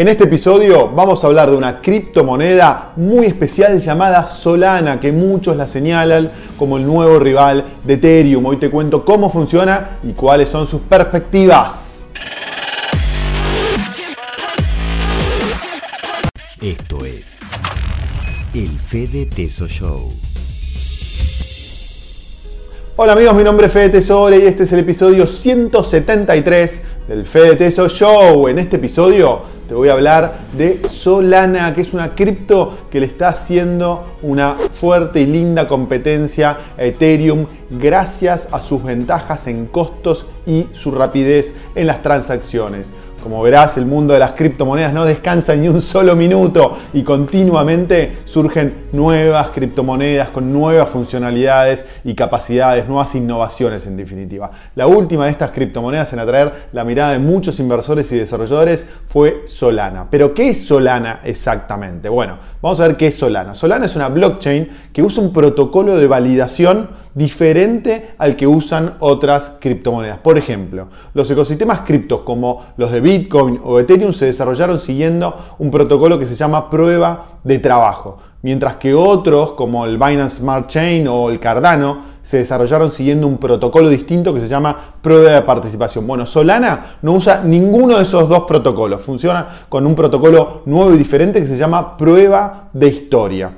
En este episodio vamos a hablar de una criptomoneda muy especial llamada Solana, que muchos la señalan como el nuevo rival de Ethereum. Hoy te cuento cómo funciona y cuáles son sus perspectivas. Esto es el Fede Teso Show. Hola amigos, mi nombre es Fede Tesoro y este es el episodio 173 del Fede Teso Show. En este episodio te voy a hablar de Solana, que es una cripto que le está haciendo una fuerte y linda competencia a Ethereum gracias a sus ventajas en costos y su rapidez en las transacciones. Como verás, el mundo de las criptomonedas no descansa ni un solo minuto y continuamente surgen nuevas criptomonedas con nuevas funcionalidades y capacidades, nuevas innovaciones en definitiva. La última de estas criptomonedas en atraer la mirada de muchos inversores y desarrolladores fue Solana. Pero ¿qué es Solana exactamente? Bueno, vamos a ver qué es Solana. Solana es una blockchain que usa un protocolo de validación diferente al que usan otras criptomonedas. Por ejemplo, los ecosistemas criptos como los de Bitcoin o Ethereum se desarrollaron siguiendo un protocolo que se llama prueba de trabajo, mientras que otros como el Binance Smart Chain o el Cardano se desarrollaron siguiendo un protocolo distinto que se llama prueba de participación. Bueno, Solana no usa ninguno de esos dos protocolos, funciona con un protocolo nuevo y diferente que se llama prueba de historia.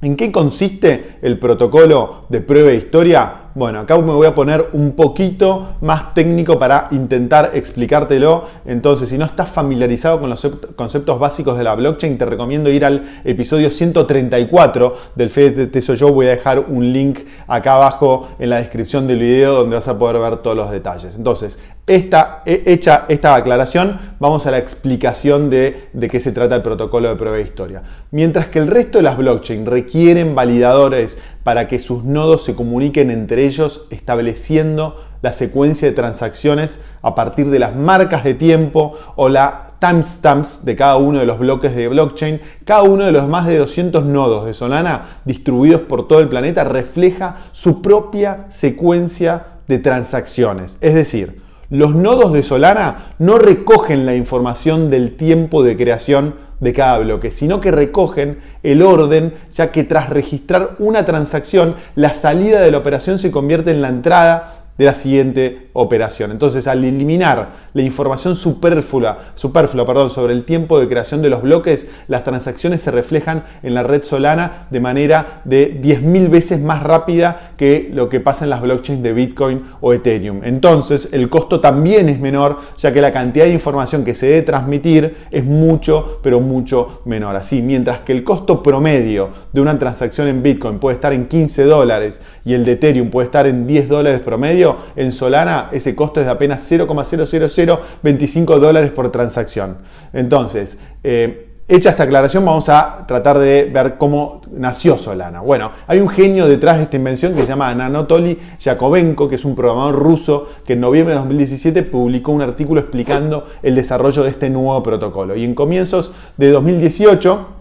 ¿En qué consiste el protocolo de prueba de historia? Bueno, acá me voy a poner un poquito más técnico para intentar explicártelo. Entonces, si no estás familiarizado con los conceptos básicos de la blockchain, te recomiendo ir al episodio 134 del FED Soy Yo. Voy a dejar un link acá abajo en la descripción del video donde vas a poder ver todos los detalles. Entonces, esta, hecha esta aclaración, vamos a la explicación de, de qué se trata el protocolo de prueba de historia. Mientras que el resto de las blockchain requieren validadores para que sus nodos se comuniquen entre ellos estableciendo la secuencia de transacciones a partir de las marcas de tiempo o la timestamps de cada uno de los bloques de blockchain, cada uno de los más de 200 nodos de Solana distribuidos por todo el planeta refleja su propia secuencia de transacciones. Es decir, los nodos de Solana no recogen la información del tiempo de creación de cada bloque, sino que recogen el orden, ya que tras registrar una transacción, la salida de la operación se convierte en la entrada de la siguiente operación. Entonces, al eliminar la información superflua, superflua perdón, sobre el tiempo de creación de los bloques, las transacciones se reflejan en la red Solana de manera de 10.000 veces más rápida que lo que pasa en las blockchains de Bitcoin o Ethereum. Entonces, el costo también es menor, ya que la cantidad de información que se debe transmitir es mucho, pero mucho menor. Así, mientras que el costo promedio de una transacción en Bitcoin puede estar en 15 dólares y el de Ethereum puede estar en 10 dólares promedio, en Solana ese costo es de apenas 0,00025 dólares por transacción. Entonces, eh, Hecha esta aclaración, vamos a tratar de ver cómo nació Solana. Bueno, hay un genio detrás de esta invención que se llama Anatoly Yakovenko, que es un programador ruso que en noviembre de 2017 publicó un artículo explicando el desarrollo de este nuevo protocolo. Y en comienzos de 2018,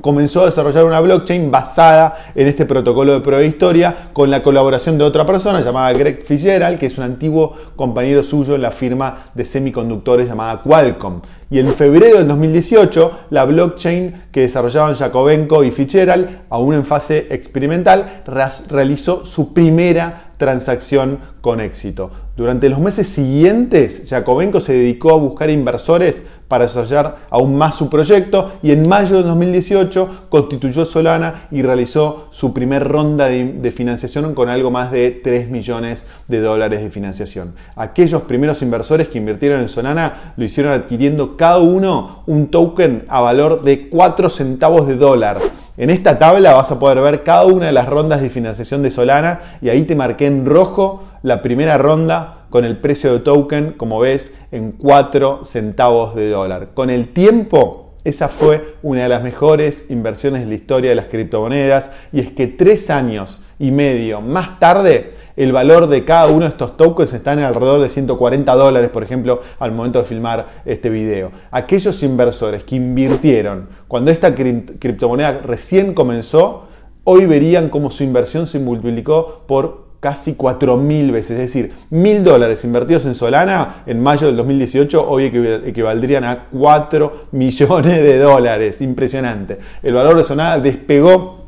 comenzó a desarrollar una blockchain basada en este protocolo de prueba de historia con la colaboración de otra persona llamada Greg Fitzgerald, que es un antiguo compañero suyo en la firma de semiconductores llamada Qualcomm. Y en febrero del 2018, la blockchain que desarrollaban Jacobenko y Fitzgerald, aún en fase experimental, realizó su primera transacción con éxito. Durante los meses siguientes, Jacobenko se dedicó a buscar inversores para desarrollar aún más su proyecto y en mayo de 2018 constituyó Solana y realizó su primer ronda de, financiación con algo más de 3 millones de dólares de financiación. Aquellos primeros inversores que invirtieron en Solana lo hicieron adquiriendo cada uno un token a valor de 4 centavos de dólar. En esta tabla vas a poder ver cada una de las rondas de financiación de Solana y ahí te marqué en rojo la primera ronda con el precio de token, como ves, en 4 centavos de dólar. Con el tiempo, esa fue una de las mejores inversiones de la historia de las criptomonedas y es que tres años y medio más tarde, el valor de cada uno de estos tokens está en alrededor de 140 dólares, por ejemplo, al momento de filmar este video. Aquellos inversores que invirtieron cuando esta criptomoneda recién comenzó, hoy verían cómo su inversión se multiplicó por casi 4.000 veces, es decir, 1.000 dólares invertidos en Solana en mayo del 2018 hoy equivaldrían a 4 millones de dólares, impresionante. El valor de Solana despegó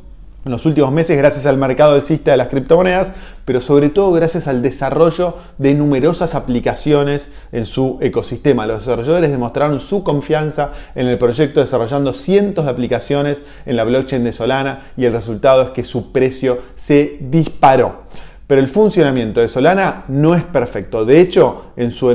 en los últimos meses gracias al mercado alcista de las criptomonedas, pero sobre todo gracias al desarrollo de numerosas aplicaciones en su ecosistema. Los desarrolladores demostraron su confianza en el proyecto desarrollando cientos de aplicaciones en la blockchain de Solana y el resultado es que su precio se disparó. Pero el funcionamiento de Solana no es perfecto. De hecho, en su,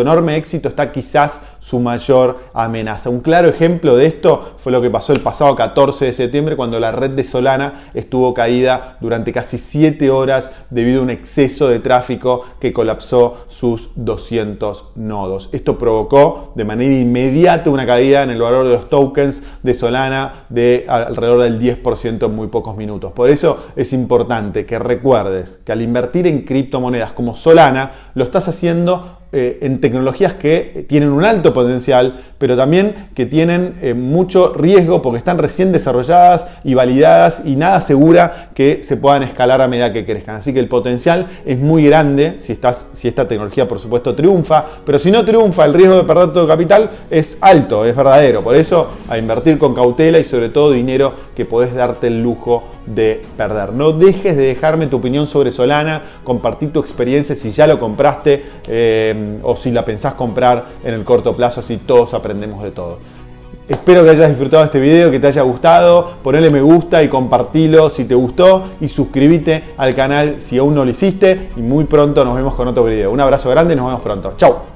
enorme éxito está quizás su mayor amenaza. Un claro ejemplo de esto fue lo que pasó el pasado 14 de septiembre cuando la red de Solana estuvo caída durante casi 7 horas debido a un exceso de tráfico que colapsó sus 200 nodos. Esto provocó de manera inmediata una caída en el valor de los tokens de Solana de alrededor del 10% en muy pocos minutos. Por eso es importante que recuerdes que al invertir en criptomonedas como Solana, lo estás haciendo eh, en tecnologías que tienen un alto potencial, pero también que tienen eh, mucho riesgo porque están recién desarrolladas y validadas y nada segura que se puedan escalar a medida que crezcan. Así que el potencial es muy grande si, si esta tecnología, por supuesto, triunfa, pero si no triunfa, el riesgo de perder todo capital es alto, es verdadero. Por eso, a invertir con cautela y sobre todo dinero que podés darte el lujo de perder. No dejes de dejarme tu opinión sobre Solana, compartir tu experiencia si ya lo compraste. Eh, o si la pensás comprar en el corto plazo, así todos aprendemos de todo. Espero que hayas disfrutado este video, que te haya gustado. Ponle me gusta y compartilo si te gustó. Y suscríbete al canal si aún no lo hiciste. Y muy pronto nos vemos con otro video. Un abrazo grande y nos vemos pronto. Chao.